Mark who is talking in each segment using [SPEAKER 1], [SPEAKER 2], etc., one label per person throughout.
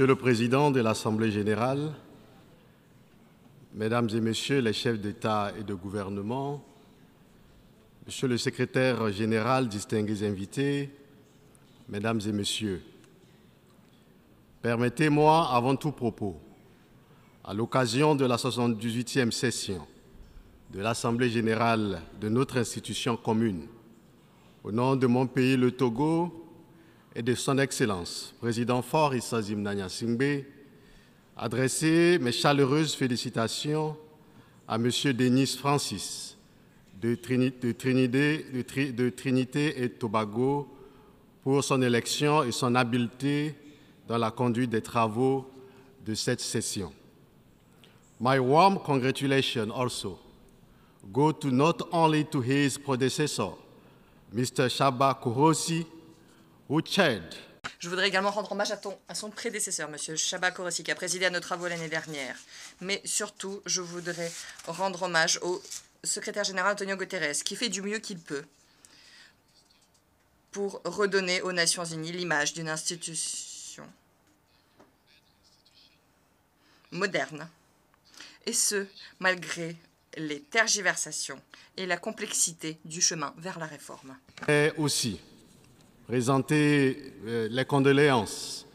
[SPEAKER 1] Monsieur le Président de l'Assemblée générale, Mesdames et Messieurs les chefs d'État et de gouvernement, Monsieur le Secrétaire général, distingués invités, Mesdames et Messieurs, permettez-moi avant tout propos, à l'occasion de la 78e session de l'Assemblée générale de notre institution commune, au nom de mon pays, le Togo, et de son Excellence, Président Fort Issa Zimnanya Singbe, adresser mes chaleureuses félicitations à M. Denis Francis de, Trinité et Tobago pour son élection et son habileté dans la conduite des travaux de cette session. My warm congratulations also go to not only to his predecessor, Mr. Shaba
[SPEAKER 2] je voudrais également rendre hommage à, son prédécesseur, M. Shaba Korossi, qui a présidé à nos travaux l'année dernière. Mais surtout, je voudrais rendre hommage au secrétaire général Antonio Guterres, qui fait du mieux qu'il peut pour redonner aux Nations Unies l'image d'une institution moderne, et ce, malgré les tergiversations et la complexité du chemin vers la réforme.
[SPEAKER 1] Et aussi, présenter euh, les condoléances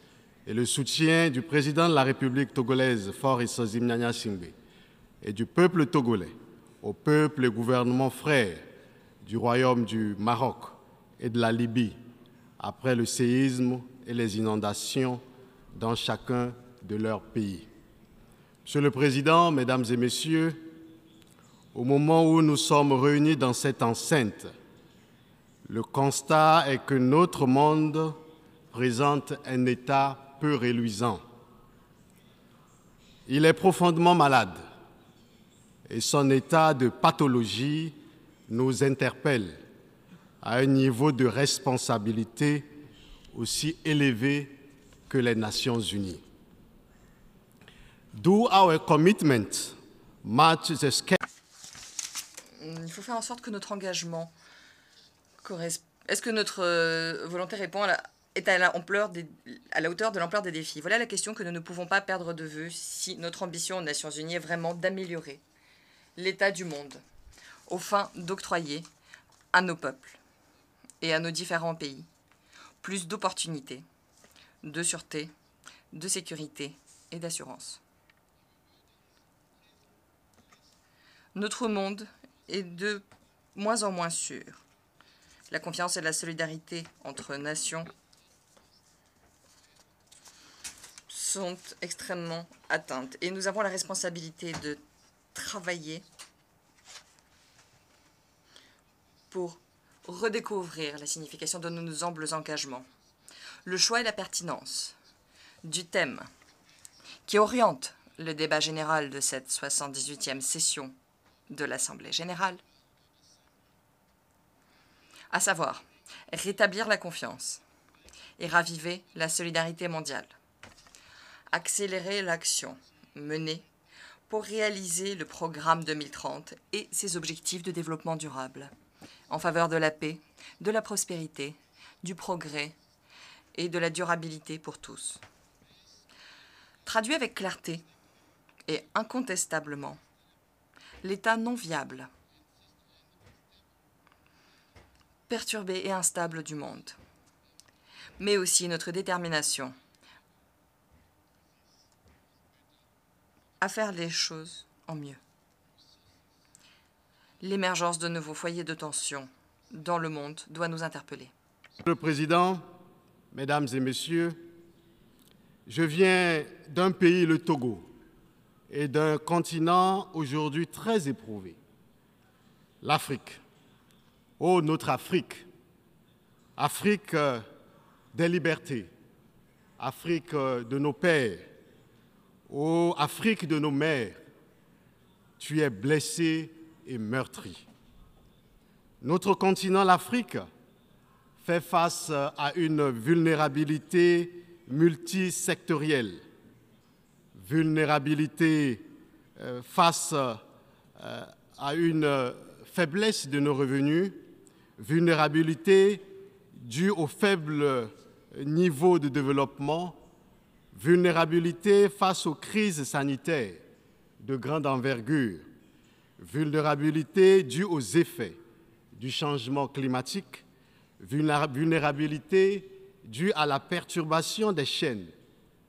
[SPEAKER 1] et le soutien du président de la République togolaise, Faure Issozim Singbe, et du peuple togolais au peuple et gouvernement frère du royaume du Maroc et de la Libye après le séisme et les inondations dans chacun de leurs pays. Monsieur le Président, Mesdames et Messieurs, au moment où nous sommes réunis dans cette enceinte, le constat est que notre monde présente un état peu réluisant. Il est profondément malade et son état de pathologie nous interpelle à un niveau de responsabilité aussi élevé que les Nations Unies. Do our commitment match the scale
[SPEAKER 2] Il faut faire en sorte que notre engagement est-ce que notre euh, volonté répond à la, est à la, hauteur de l'ampleur des défis? Voilà la question que nous ne pouvons pas perdre de vue si notre ambition aux Nations Unies est vraiment d'améliorer l'état du monde aux fins d'octroyer à nos peuples et à nos différents pays plus d'opportunités, de sûreté, de sécurité et d'assurance. Notre monde est de moins en moins sûr la confiance et la solidarité entre nations sont extrêmement atteintes. Et nous avons la responsabilité de travailler pour redécouvrir la signification de nos humbles engagements. Le choix et la pertinence du thème qui oriente le débat général de cette 78e session de l'Assemblée générale à savoir rétablir la confiance et raviver la solidarité mondiale, accélérer l'action menée pour réaliser le programme 2030 et ses objectifs de développement durable en faveur de la paix, de la prospérité, du progrès et de la durabilité pour tous. Traduit avec clarté et incontestablement, l'état non viable perturbé et instable du monde, mais aussi notre détermination à faire les choses en mieux. L'émergence de nouveaux foyers de tension dans le monde doit nous interpeller.
[SPEAKER 1] Monsieur le Président, Mesdames et Messieurs, je viens d'un pays, le Togo, et d'un continent aujourd'hui très éprouvé, l'Afrique. Oh, notre Afrique, Afrique euh, des libertés, Afrique euh, de nos pères, oh, Afrique de nos mères, tu es blessé et meurtri. Notre continent, l'Afrique, fait face euh, à une vulnérabilité multisectorielle, vulnérabilité face à une faiblesse de nos revenus, vulnérabilité due au faible niveau de développement, vulnérabilité face aux crises sanitaires de grande envergure, vulnérabilité due aux effets du changement climatique, vulnérabilité due à la perturbation des chaînes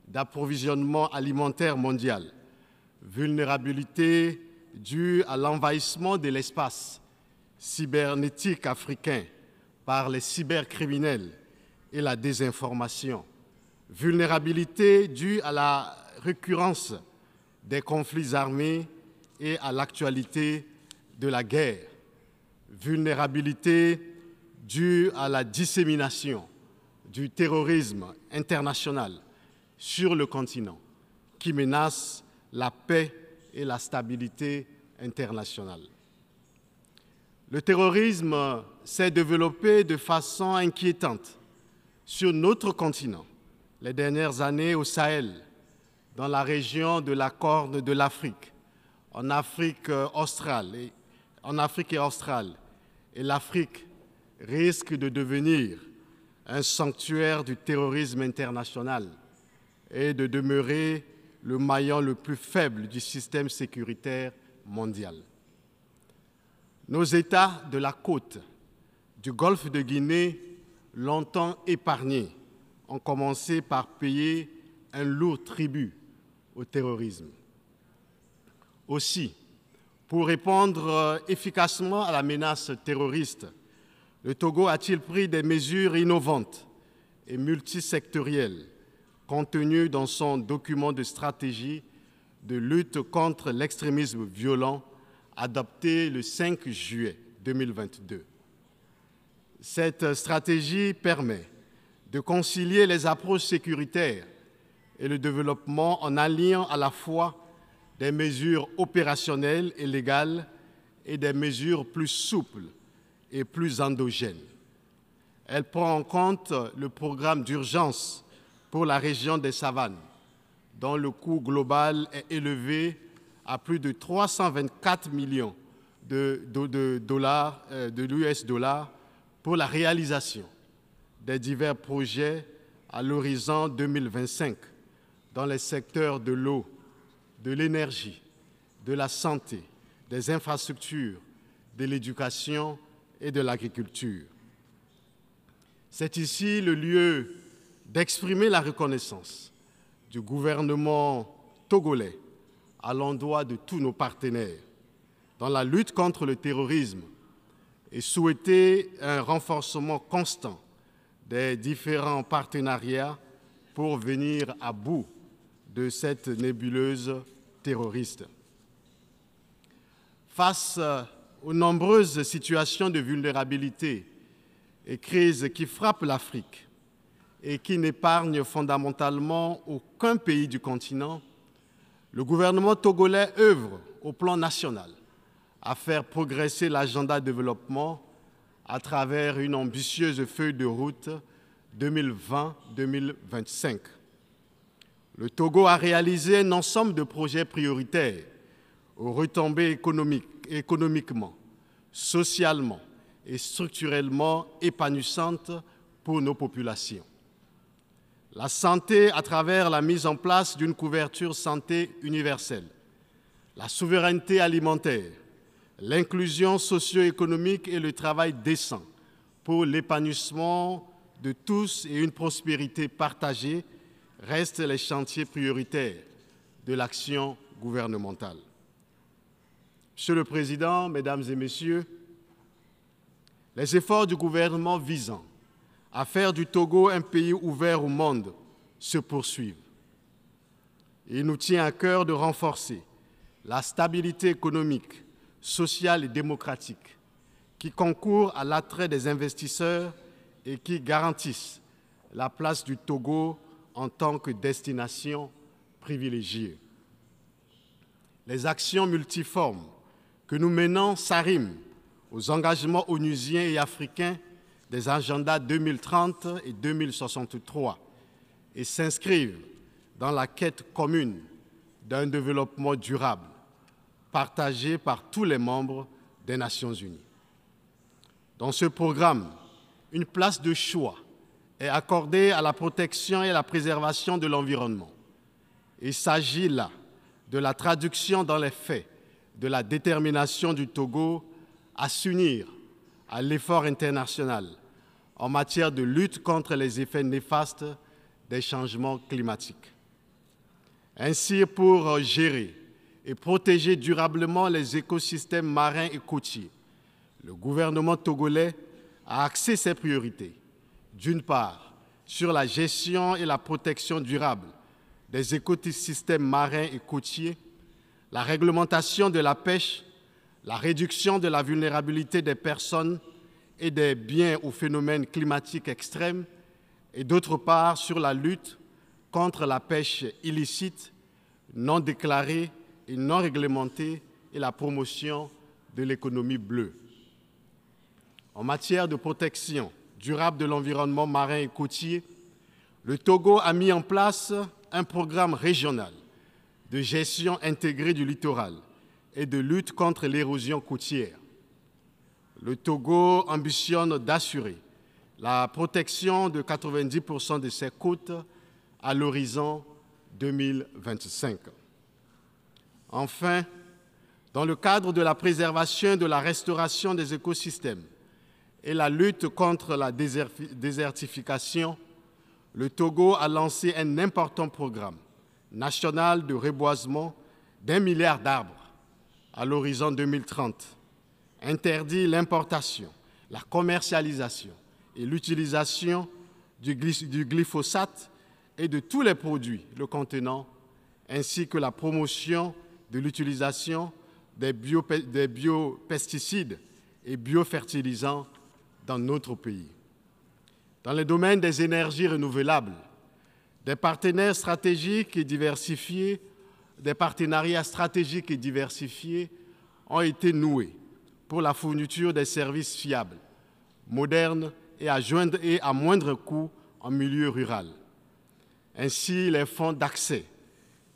[SPEAKER 1] d'approvisionnement alimentaire mondial, vulnérabilité due à l'envahissement de l'espace cybernétique africain par les cybercriminels et la désinformation, vulnérabilité due à la récurrence des conflits armés et à l'actualité de la guerre, vulnérabilité due à la dissémination du terrorisme international sur le continent qui menace la paix et la stabilité internationale. Le terrorisme s'est développé de façon inquiétante sur notre continent les dernières années au Sahel, dans la région de la Corne de l'Afrique, en Afrique et australe. Et l'Afrique risque de devenir un sanctuaire du terrorisme international et de demeurer le maillon le plus faible du système sécuritaire mondial. Nos États de la côte du golfe de Guinée, longtemps épargnés, ont commencé par payer un lourd tribut au terrorisme. Aussi, pour répondre efficacement à la menace terroriste, le Togo a-t-il pris des mesures innovantes et multisectorielles contenues dans son document de stratégie de lutte contre l'extrémisme violent adopté le 5 juillet 2022. Cette stratégie permet de concilier les approches sécuritaires et le développement en alliant à la fois des mesures opérationnelles et légales et des mesures plus souples et plus endogènes. Elle prend en compte le programme d'urgence pour la région des savanes, dont le coût global est élevé à plus de 324 millions de, dollars, euh, de l'US dollars pour la réalisation des divers projets à l'horizon 2025 dans les secteurs de l'eau, de l'énergie, de la santé, des infrastructures, de l'éducation et de l'agriculture. C'est ici le lieu d'exprimer la reconnaissance du gouvernement togolais à l'endroit de tous nos partenaires dans la lutte contre le terrorisme et souhaiter un renforcement constant des différents partenariats pour venir à bout de cette nébuleuse terroriste. Face aux nombreuses situations de vulnérabilité et crises qui frappent l'Afrique et qui n'épargnent fondamentalement aucun pays du continent, le gouvernement togolais œuvre au plan national à faire progresser l'agenda développement à travers une ambitieuse feuille de route 2020-2025. Le Togo a réalisé un ensemble de projets prioritaires aux retombées économiquement, socialement et structurellement épanouissantes pour nos populations. La santé à travers la mise en place d'une couverture santé universelle, la souveraineté alimentaire, l'inclusion socio-économique et le travail décent pour l'épanouissement de tous et une prospérité partagée restent les chantiers prioritaires de l'action gouvernementale. Monsieur le Président, Mesdames et Messieurs, les efforts du gouvernement visant à faire du Togo un pays ouvert au monde se poursuivent. Il nous tient à cœur de renforcer la stabilité économique, sociale et démocratique qui concourt à l'attrait des investisseurs et qui garantissent la place du Togo en tant que destination privilégiée. Les actions multiformes que nous menons s'arriment aux engagements onusiens et africains des agendas 2030 et 2063 et s'inscrivent dans la quête commune d'un développement durable partagé par tous les membres des Nations Unies. Dans ce programme, une place de choix est accordée à la protection et à la préservation de l'environnement, Il s'agit là de la traduction dans les faits de la détermination du Togo à s'unir à l'effort international en matière de lutte contre les effets néfastes des changements climatiques. Ainsi, pour gérer et protéger durablement les écosystèmes marins et côtiers, le gouvernement togolais a axé ses priorités, d'une part, sur la gestion et la protection durable des écosystèmes marins et côtiers, la réglementation de la pêche, la réduction de la vulnérabilité des personnes et des biens aux phénomènes climatiques extrêmes, et d'autre part sur la lutte contre la pêche illicite, non déclarée et non réglementée et la promotion de l'économie bleue. En matière de protection durable de l'environnement marin et côtier, le Togo a mis en place un programme régional de gestion intégrée du littoral et de lutte contre l'érosion côtière. Le Togo ambitionne d'assurer la protection de 90% de ses côtes à l'horizon 2025. Enfin, dans le cadre de la préservation et de la restauration des écosystèmes et la lutte contre la désertification, le Togo a lancé un important programme national de reboisement d'un milliard d'arbres à l'horizon 2030, interdit l'importation, la commercialisation et l'utilisation du, glyphosate et de tous les produits le contenant, ainsi que la promotion de l'utilisation des, des biopesticides et biofertilisants dans notre pays. Dans le domaine des énergies renouvelables, des partenaires stratégiques et diversifiés, des partenariats stratégiques et diversifiés ont été noués pour la fourniture des services fiables, modernes et à, moindre coût en milieu rural. Ainsi, les fonds d'accès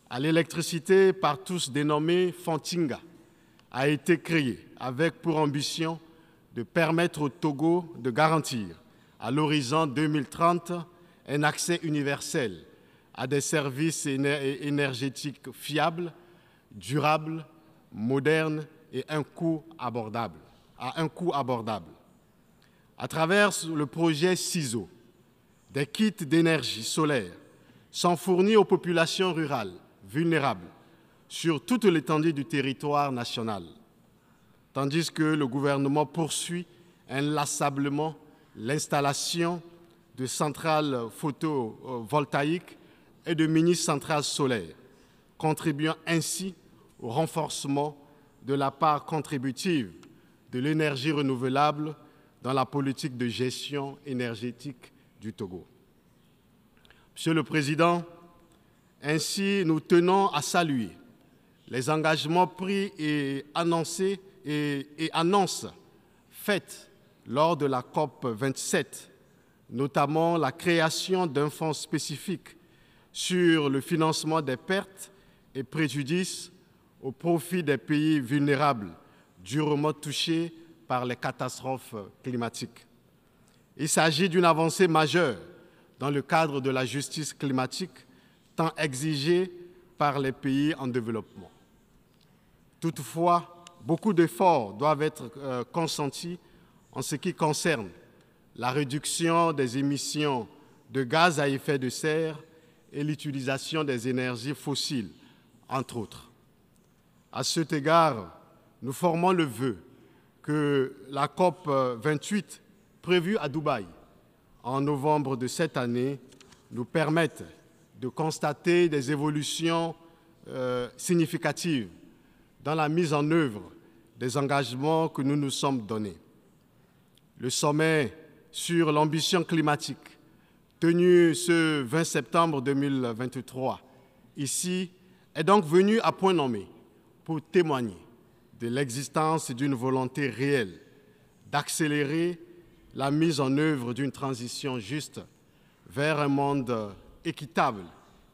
[SPEAKER 1] à l'électricité par tous dénommés Fontinga a été créé avec pour ambition de permettre au Togo de garantir à l'horizon 2030 un accès universel à des services énergétiques fiables, durables, modernes et à un coût abordable. À travers le projet CISO, des kits d'énergie solaire sont fournis aux populations rurales vulnérables sur toute l'étendue du territoire national, tandis que le gouvernement poursuit inlassablement l'installation de centrales photovoltaïques et de mini-centrales solaires, contribuant ainsi au renforcement de la part contributive de l'énergie renouvelable dans la politique de gestion énergétique du Togo. Monsieur le Président, ainsi nous tenons à saluer les engagements pris et annoncés et, annonces faites lors de la COP 27, notamment la création d'un fonds spécifique sur le financement des pertes et préjudices au profit des pays vulnérables durement touchés par les catastrophes climatiques. Il s'agit d'une avancée majeure dans le cadre de la justice climatique tant exigée par les pays en développement. Toutefois, beaucoup d'efforts doivent être euh, consentis en ce qui concerne la réduction des émissions de gaz à effet de serre et l'utilisation des énergies fossiles, entre autres. À cet égard, nous formons le vœu que la COP 28 prévue à Dubaï en novembre de cette année nous permette de constater des évolutions euh, significatives dans la mise en œuvre des engagements que nous nous sommes donnés. Le sommet sur l'ambition climatique, tenu ce 20 septembre 2023, ici, est donc venu à point nommé pour témoigner de l'existence d'une volonté réelle d'accélérer la mise en œuvre d'une transition juste vers un monde équitable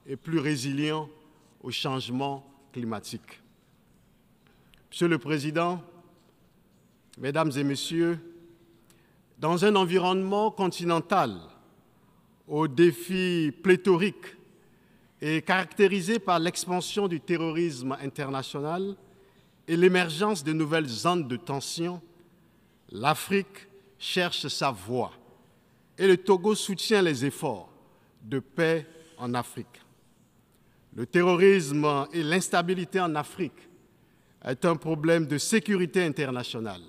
[SPEAKER 1] et plus résilient au changement climatique. Monsieur le Président, Mesdames et Messieurs, dans un environnement continental aux défis pléthoriques est caractérisée par l'expansion du terrorisme international et l'émergence de nouvelles zones de tension, l'Afrique cherche sa voie et le Togo soutient les efforts de paix en Afrique. Le terrorisme et l'instabilité en Afrique est un problème de sécurité internationale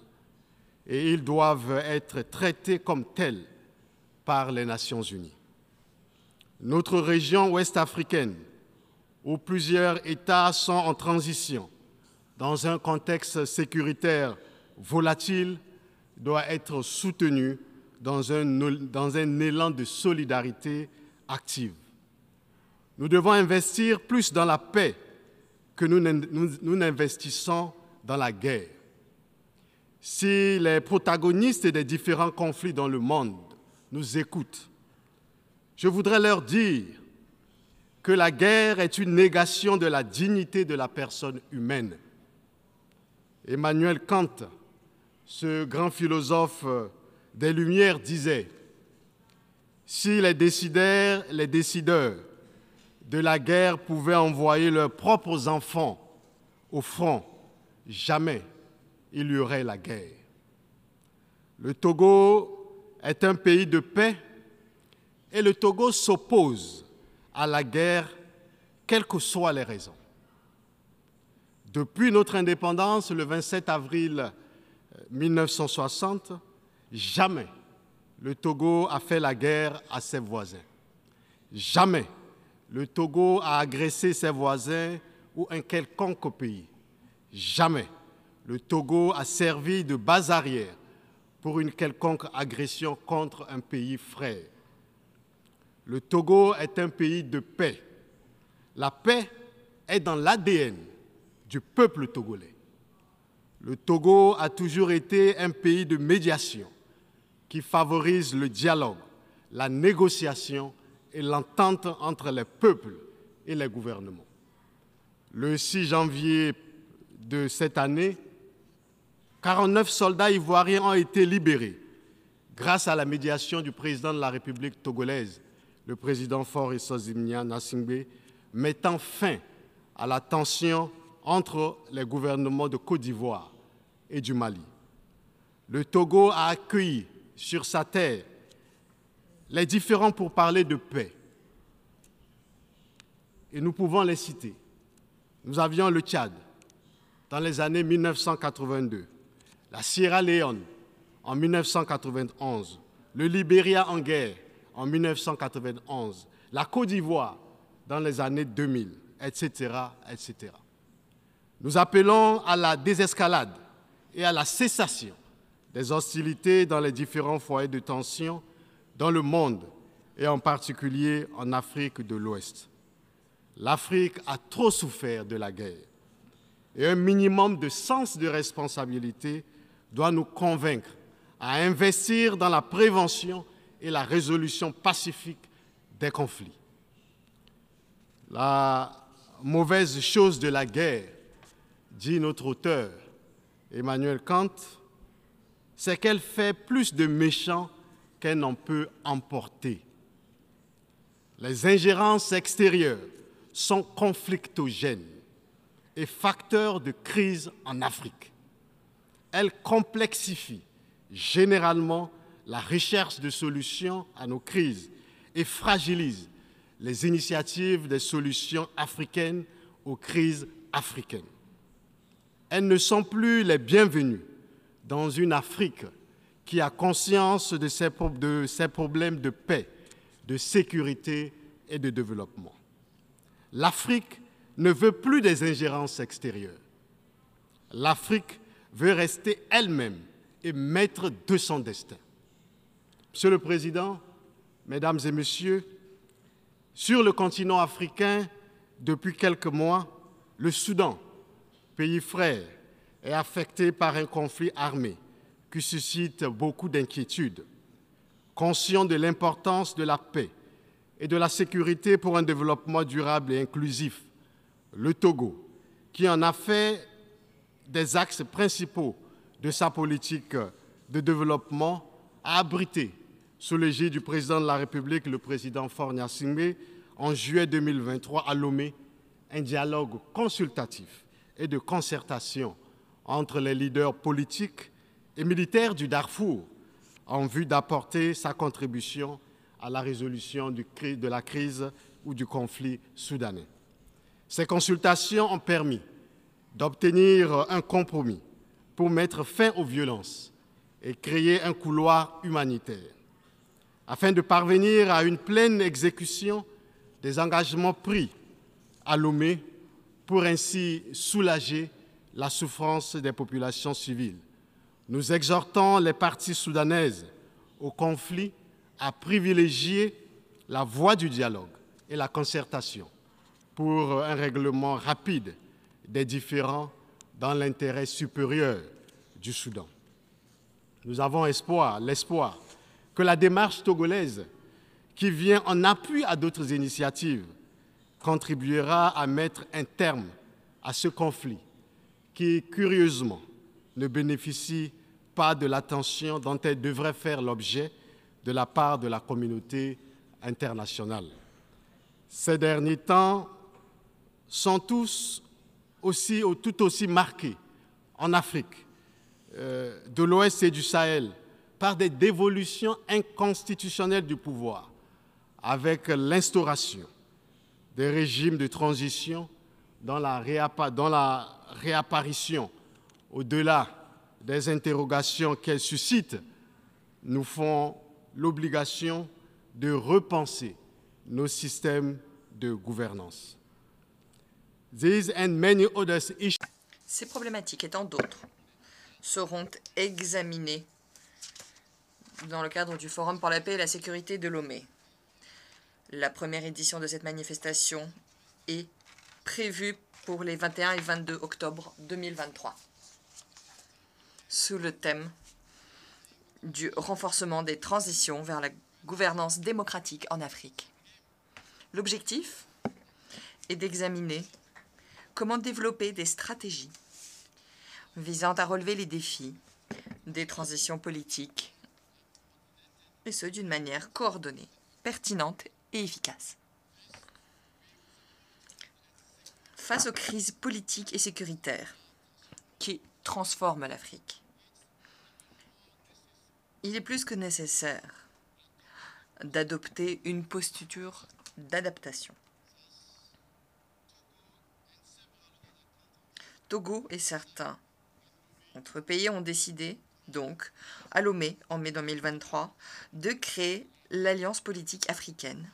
[SPEAKER 1] et ils doivent être traités comme tels par les Nations Unies. Notre région ouest africaine, où plusieurs États sont en transition, dans un contexte sécuritaire volatile, doit être soutenue dans un, élan de solidarité active. Nous devons investir plus dans la paix que nous n'investissons dans la guerre. Si les protagonistes des différents conflits dans le monde nous écoutent, je voudrais leur dire que la guerre est une négation de la dignité de la personne humaine. Emmanuel Kant, ce grand philosophe des Lumières, disait, si les décideurs, les décideurs de la guerre pouvaient envoyer leurs propres enfants au front, jamais il y aurait la guerre. Le Togo est un pays de paix et le Togo s'oppose à la guerre, quelles que soient les raisons. Depuis notre indépendance, le 27 avril 1960, jamais le Togo a fait la guerre à ses voisins. Jamais le Togo a agressé ses voisins ou un quelconque pays. Jamais le Togo a servi de base arrière pour une quelconque agression contre un pays frère. Le Togo est un pays de paix. La paix est dans l'ADN du peuple togolais. Le Togo a toujours été un pays de médiation qui favorise le dialogue, la négociation et l'entente entre les peuples et les gouvernements. Le 6 janvier de cette année, 49 soldats ivoiriens ont été libérés grâce à la médiation du président de la République togolaise, le président Faure Sozimnia Nassingbe, mettant fin à la tension entre les gouvernements de Côte d'Ivoire et du Mali. Le Togo a accueilli sur sa terre les différents pour parler de paix. Et nous pouvons les citer. Nous avions le Tchad dans les années 1982 la Sierra Leone en 1991, le Libéria en guerre en 1991, la Côte d'Ivoire dans les années 2000, etc., etc. Nous appelons à la désescalade et à la cessation des hostilités dans les différents foyers de tension dans le monde et en particulier en Afrique de l'Ouest. L'Afrique a trop souffert de la guerre et un minimum de sens de responsabilité doit nous convaincre à investir dans la prévention et la résolution pacifique des conflits. La mauvaise chose de la guerre, dit notre auteur Emmanuel Kant, c'est qu'elle fait plus de méchants qu'elle n'en peut emporter. Les ingérences extérieures sont conflictogènes et facteurs de crise en Afrique elle complexifie généralement la recherche de solutions à nos crises et fragilise les initiatives des solutions africaines aux crises africaines. Elles ne sont plus les bienvenues dans une Afrique qui a conscience de ses, de problèmes de paix, de sécurité et de développement. L'Afrique ne veut plus des ingérences extérieures. L'Afrique veut rester elle-même et maître de son destin. Monsieur le Président, Mesdames et Messieurs, sur le continent africain, depuis quelques mois, le Soudan, pays frère, est affecté par un conflit armé qui suscite beaucoup d'inquiétudes. Conscient de l'importance de la paix et de la sécurité pour un développement durable et inclusif, le Togo, qui en a fait des axes principaux de sa politique de développement a abrité, sous l'égide du président de la République, le président Fornia Singbe, en juillet 2023 à Lomé un dialogue consultatif et de concertation entre les leaders politiques et militaires du Darfour en vue d'apporter sa contribution à la résolution de la crise ou du conflit soudanais. Ces consultations ont permis d'obtenir un compromis pour mettre fin aux violences et créer un couloir humanitaire, afin de parvenir à une pleine exécution des engagements pris à Lomé pour ainsi soulager la souffrance des populations civiles. Nous exhortons les parties soudanaises au conflit à privilégier la voie du dialogue et la concertation pour un règlement rapide des différends dans l'intérêt supérieur du Soudan. Nous avons espoir, l'espoir que la démarche togolaise, qui vient en appui à d'autres initiatives, contribuera à mettre un terme à ce conflit qui, curieusement, ne bénéficie pas de l'attention dont elle devrait faire l'objet de la part de la communauté internationale. Ces derniers temps sont tous aussi, tout aussi marqués en Afrique, euh, de l'Ouest et du Sahel, par des dévolutions inconstitutionnelles du pouvoir, avec l'instauration des régimes de transition dans la, réapparition, au-delà des interrogations qu'elles suscitent, nous font l'obligation de repenser nos systèmes de gouvernance.
[SPEAKER 2] Ces problématiques étant d'autres seront examinées dans le cadre du Forum pour la paix et la sécurité de Lomé. La première édition de cette manifestation est prévue pour les 21 et 22 octobre 2023 sous le thème du renforcement des transitions vers la gouvernance démocratique en Afrique. L'objectif est d'examiner comment développer des stratégies visant à relever les défis des transitions politiques, et ce d'une manière coordonnée, pertinente et efficace. Face aux crises politiques et sécuritaires qui transforment l'Afrique, il est plus que nécessaire d'adopter une posture d'adaptation. Togo et certains autres pays ont décidé, donc, à Lomé, en mai 2023, de créer l'Alliance politique africaine,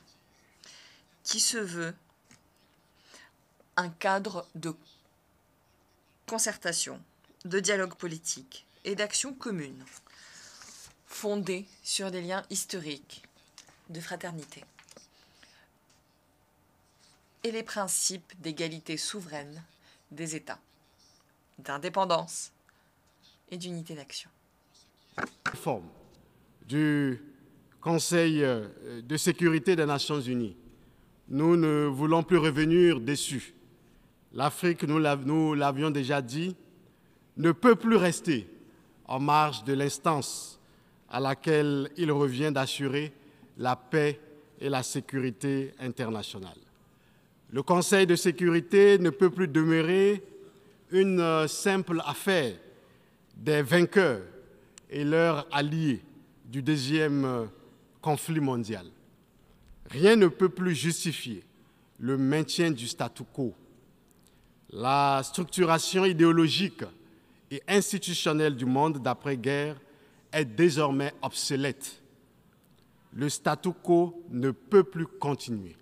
[SPEAKER 2] qui se veut un cadre de concertation, de dialogue politique et d'action commune fondée sur des liens historiques de fraternité et les principes d'égalité souveraine des États, d'indépendance et d'unité d'action.
[SPEAKER 1] Forme du Conseil euh, de sécurité des Nations Unies. Nous ne voulons plus revenir dessus. L'Afrique, nous l'avions déjà dit, ne peut plus rester en marge de l'instance à laquelle il revient d'assurer la paix et la sécurité internationale. Le Conseil de sécurité ne peut plus demeurer une euh, simple affaire des vainqueurs et leurs alliés du deuxième euh, conflit mondial. Rien ne peut plus justifier le maintien du statu quo. La structuration idéologique et institutionnelle du monde d'après-guerre est désormais obsolète. Le statu quo ne peut plus continuer.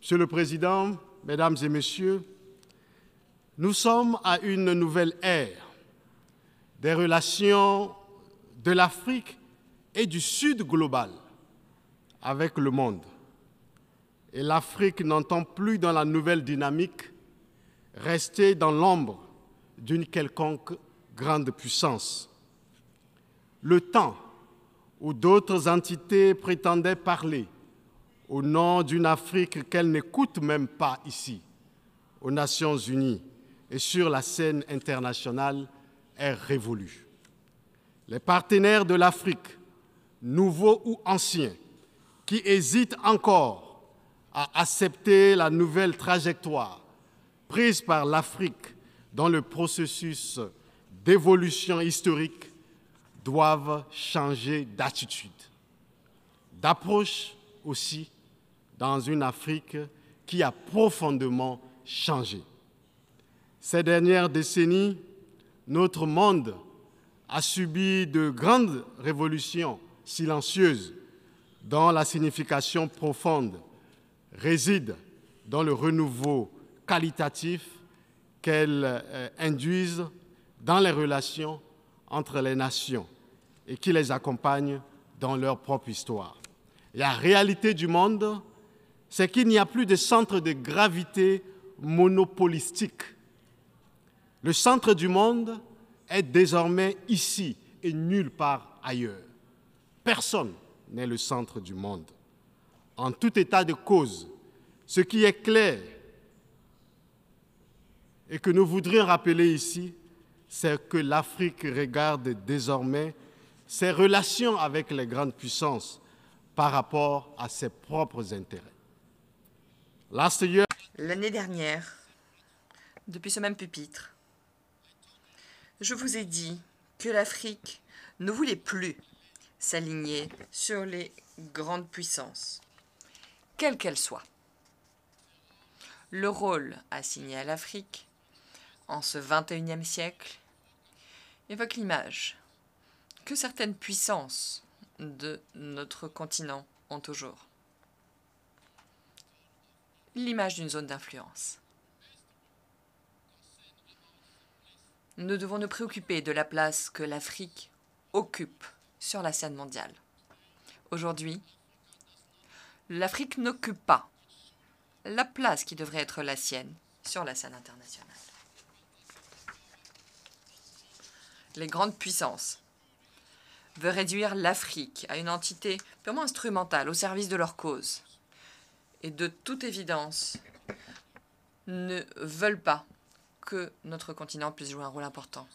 [SPEAKER 1] Monsieur le Président, Mesdames et Messieurs, nous sommes à une nouvelle ère des relations de l'Afrique et du Sud global avec le monde. Et l'Afrique n'entend plus dans la nouvelle dynamique rester dans l'ombre d'une quelconque grande puissance le temps où d'autres entités prétendaient parler au nom d'une Afrique qu'elles n'écoutent même pas ici, aux Nations Unies et sur la scène internationale, est révolu. Les partenaires de l'Afrique, nouveaux ou anciens, qui hésitent encore à accepter la nouvelle trajectoire prise par l'Afrique dans le processus d'évolution historique doivent changer d'attitude, d'approche aussi dans une Afrique qui a profondément changé. Ces dernières décennies, notre monde a subi de grandes révolutions silencieuses dont la signification profonde réside dans le renouveau qualitatif qu'elles euh, induisent dans les relations entre les nations et qui les accompagnent dans leur propre histoire. La réalité du monde, c'est qu'il n'y a plus de centre de gravité monopolistique. Le centre du monde est désormais ici et nulle part ailleurs. Personne n'est le centre du monde. En tout état de cause, ce qui est clair et que nous voudrions rappeler ici, c'est que l'Afrique regarde désormais ses relations avec les grandes puissances par rapport à ses propres intérêts.
[SPEAKER 2] L'année dernière, depuis ce même pupitre, je vous ai dit que l'Afrique ne voulait plus s'aligner sur les grandes puissances, quelles qu'elles soient. Le rôle assigné à l'Afrique en ce XXIe siècle évoque l'image que certaines puissances de notre continent ont toujours. L'image d'une zone d'influence. Nous devons nous préoccuper de la place que l'Afrique occupe sur la scène mondiale. Aujourd'hui, l'Afrique n'occupe pas la place qui devrait être la sienne sur la scène internationale. les grandes puissances, veulent réduire l'Afrique à une entité purement instrumentale au service de leur cause. Et de toute évidence, ne veulent pas que notre continent puisse jouer un rôle important.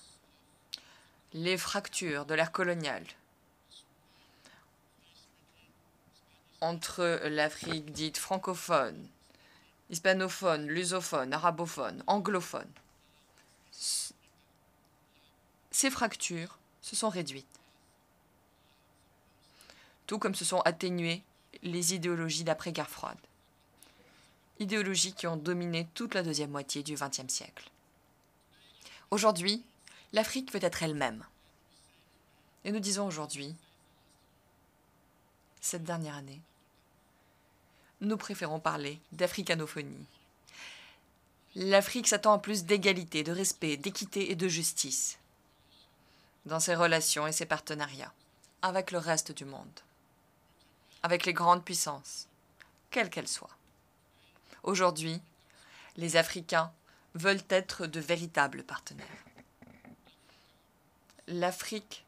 [SPEAKER 2] Les fractures de l'ère coloniale entre l'Afrique dite francophone, hispanophone, lusophone, arabophone, anglophone, ces fractures se sont réduites. Tout comme se sont atténuées les idéologies d'après-guerre froide. Idéologies qui ont dominé toute la deuxième moitié du XXe siècle. Aujourd'hui, l'Afrique veut être elle-même. Et nous disons aujourd'hui, cette dernière année, nous préférons parler d'africanophonie. L'Afrique s'attend à plus d'égalité, de respect, d'équité et de justice dans ses relations et ses partenariats avec le reste du monde, avec les grandes puissances, quelles qu'elles soient. Aujourd'hui, les Africains veulent être de véritables partenaires. L'Afrique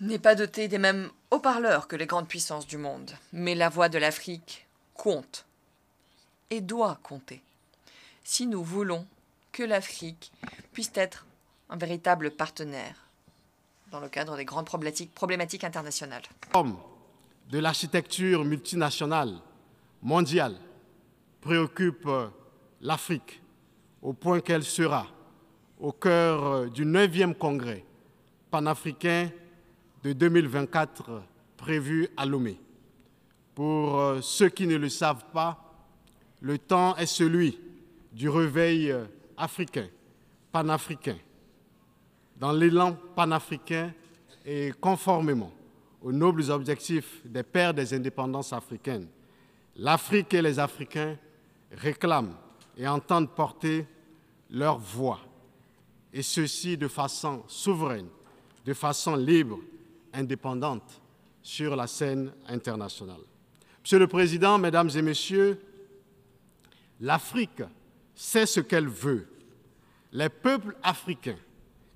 [SPEAKER 2] n'est pas dotée des mêmes haut-parleurs que les grandes puissances du monde, mais la voix de l'Afrique compte et doit compter si nous voulons que l'Afrique puisse être un véritable partenaire dans le cadre des grandes problématiques internationales.
[SPEAKER 1] De l'architecture multinationale mondiale préoccupe euh, l'Afrique au point qu'elle sera au cœur euh, du 9e congrès panafricain de 2024 prévu à Lomé. Pour euh, ceux qui ne le savent pas, le temps est celui du réveil africain, panafricain, dans l'élan panafricain et conformément aux nobles objectifs des pères des indépendances africaines, l'Afrique et les Africains réclament et entendent porter leur voix, et ceci de façon souveraine, de façon libre, indépendante sur la scène internationale. Monsieur le Président, Mesdames et Messieurs, l'Afrique sait ce qu'elle veut. Les peuples africains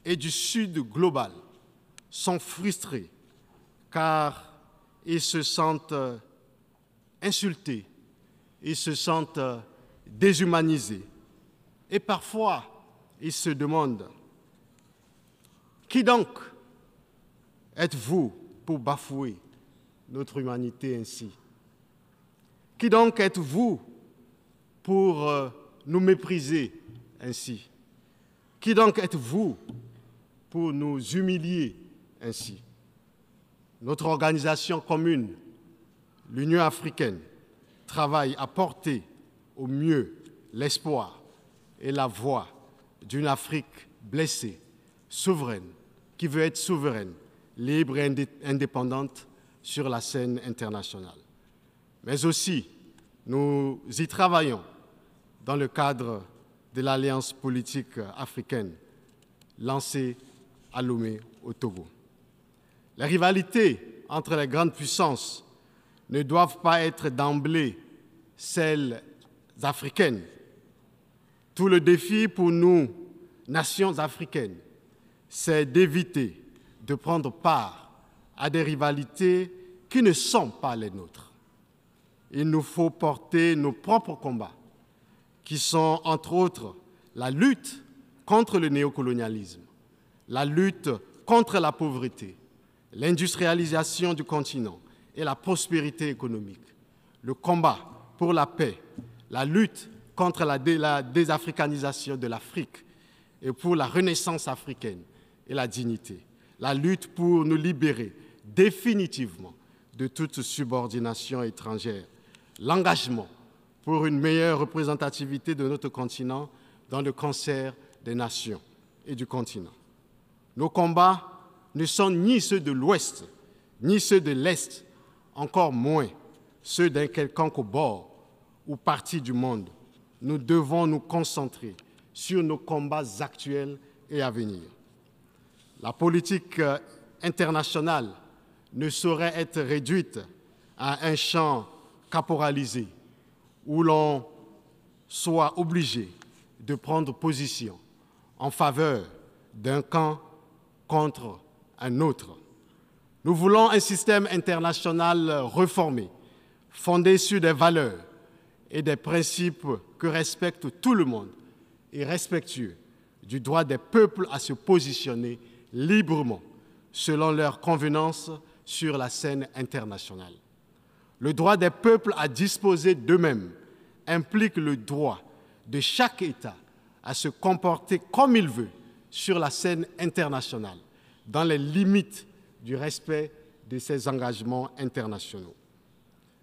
[SPEAKER 1] et du Sud global sont frustrés car ils se sentent insultés, ils se sentent euh, déshumanisés. Et parfois, ils se demandent, qui donc êtes-vous pour bafouer notre humanité ainsi? Qui donc êtes-vous pour euh, nous mépriser ainsi? Qui donc êtes-vous pour nous humilier ainsi? Notre organisation commune, l'Union africaine, travaille à porter au mieux l'espoir et la voix d'une Afrique blessée, souveraine, qui veut être souveraine, libre et indépendante sur la scène internationale. Mais aussi, nous y travaillons dans le cadre de l'Alliance politique africaine lancée à Lomé au Togo. Les rivalités entre les grandes puissances ne doivent pas être d'emblée celles africaines. Tout le défi pour nous, nations africaines, c'est d'éviter de prendre part à des rivalités qui ne sont pas les nôtres. Il nous faut porter nos propres combats, qui sont entre autres la lutte contre le néocolonialisme, la lutte contre la pauvreté, l'industrialisation du continent et la prospérité économique, le combat pour la paix, la lutte contre la, désafricanisation de l'Afrique et pour la renaissance africaine et la dignité, la lutte pour nous libérer définitivement de toute subordination étrangère, l'engagement pour une meilleure représentativité de notre continent dans le concert des nations et du continent. Nos combats ne sont ni ceux de l'Ouest, ni ceux de l'Est, encore moins ceux d'un quelconque bord ou partie du monde. Nous devons nous concentrer sur nos combats actuels et à venir. La politique euh, internationale ne saurait être réduite à un champ caporalisé où l'on soit obligé de prendre position en faveur d'un camp contre un autre. Nous voulons un système international reformé, fondé sur des valeurs et des principes que respecte tout le monde et respectueux du droit des peuples à se positionner librement selon leurs convenances sur la scène internationale. Le droit des peuples à disposer d'eux-mêmes implique le droit de chaque État à se comporter comme il veut sur la scène internationale, dans les limites du respect de ses engagements internationaux.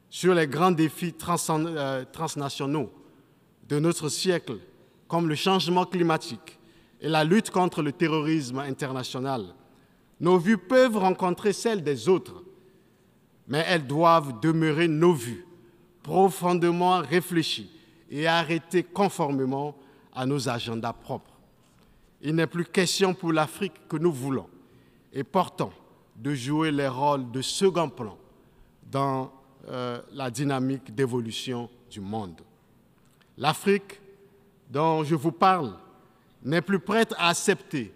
[SPEAKER 1] Sur les grands défis euh, transnationaux de notre siècle, comme le changement climatique et la lutte contre le terrorisme international, nos vues peuvent rencontrer celles des autres, mais elles doivent demeurer nos vues, profondément réfléchies et arrêtées conformément à nos agendas propres. Il n'est plus question pour l'Afrique que nous voulons et portons de jouer les rôles de second plan dans euh, la dynamique d'évolution du monde. L'Afrique dont je vous parle n'est plus prête à accepter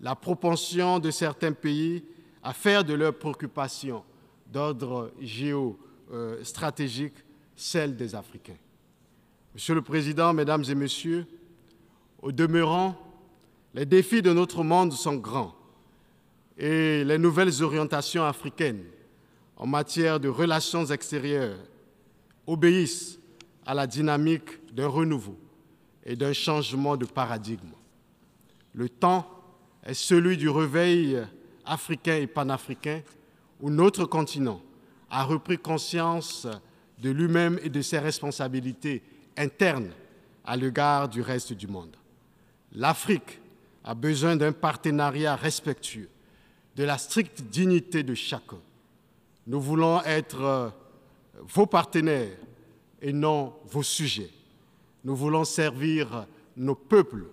[SPEAKER 1] la propension de certains pays à faire de leurs préoccupations d'ordre géostratégique celle des Africains. Monsieur le Président, Mesdames et Messieurs, au demeurant, les défis de notre monde sont grands et les nouvelles orientations africaines en matière de relations extérieures obéissent à la dynamique d'un renouveau et d'un changement de paradigme. Le temps est celui du réveil africain et panafricain où notre continent a repris conscience de lui-même et de ses responsabilités internes à l'égard du reste du monde. L'Afrique a besoin d'un partenariat respectueux, de la stricte dignité de chacun. Nous voulons être euh, vos partenaires et non vos sujets. Nous voulons servir nos peuples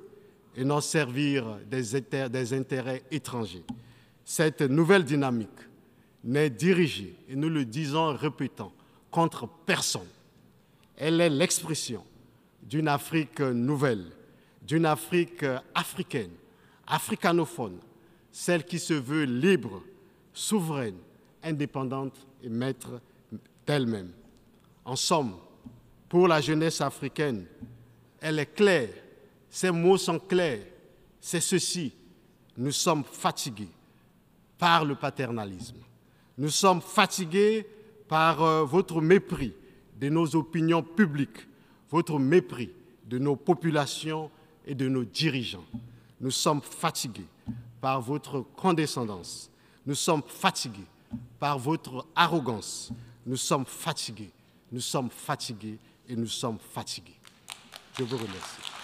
[SPEAKER 1] et non servir des, intérêts étrangers. Cette nouvelle dynamique n'est dirigée, et nous le disons répétant, contre personne. Elle est l'expression d'une Afrique nouvelle, d'une Afrique africaine, africanophone, celle qui se veut libre, souveraine, indépendante et maître d'elle-même. En somme, pour la jeunesse africaine, elle est claire, ces mots sont clairs, c'est ceci, nous sommes fatigués par le paternalisme. Nous sommes fatigués par euh, votre mépris de nos opinions publiques, votre mépris de nos populations et de nos dirigeants. Nous sommes fatigués par votre condescendance. Nous sommes fatigués par votre arrogance. Nous sommes fatigués, nous sommes fatigués et nous sommes fatigués. Je vous remercie.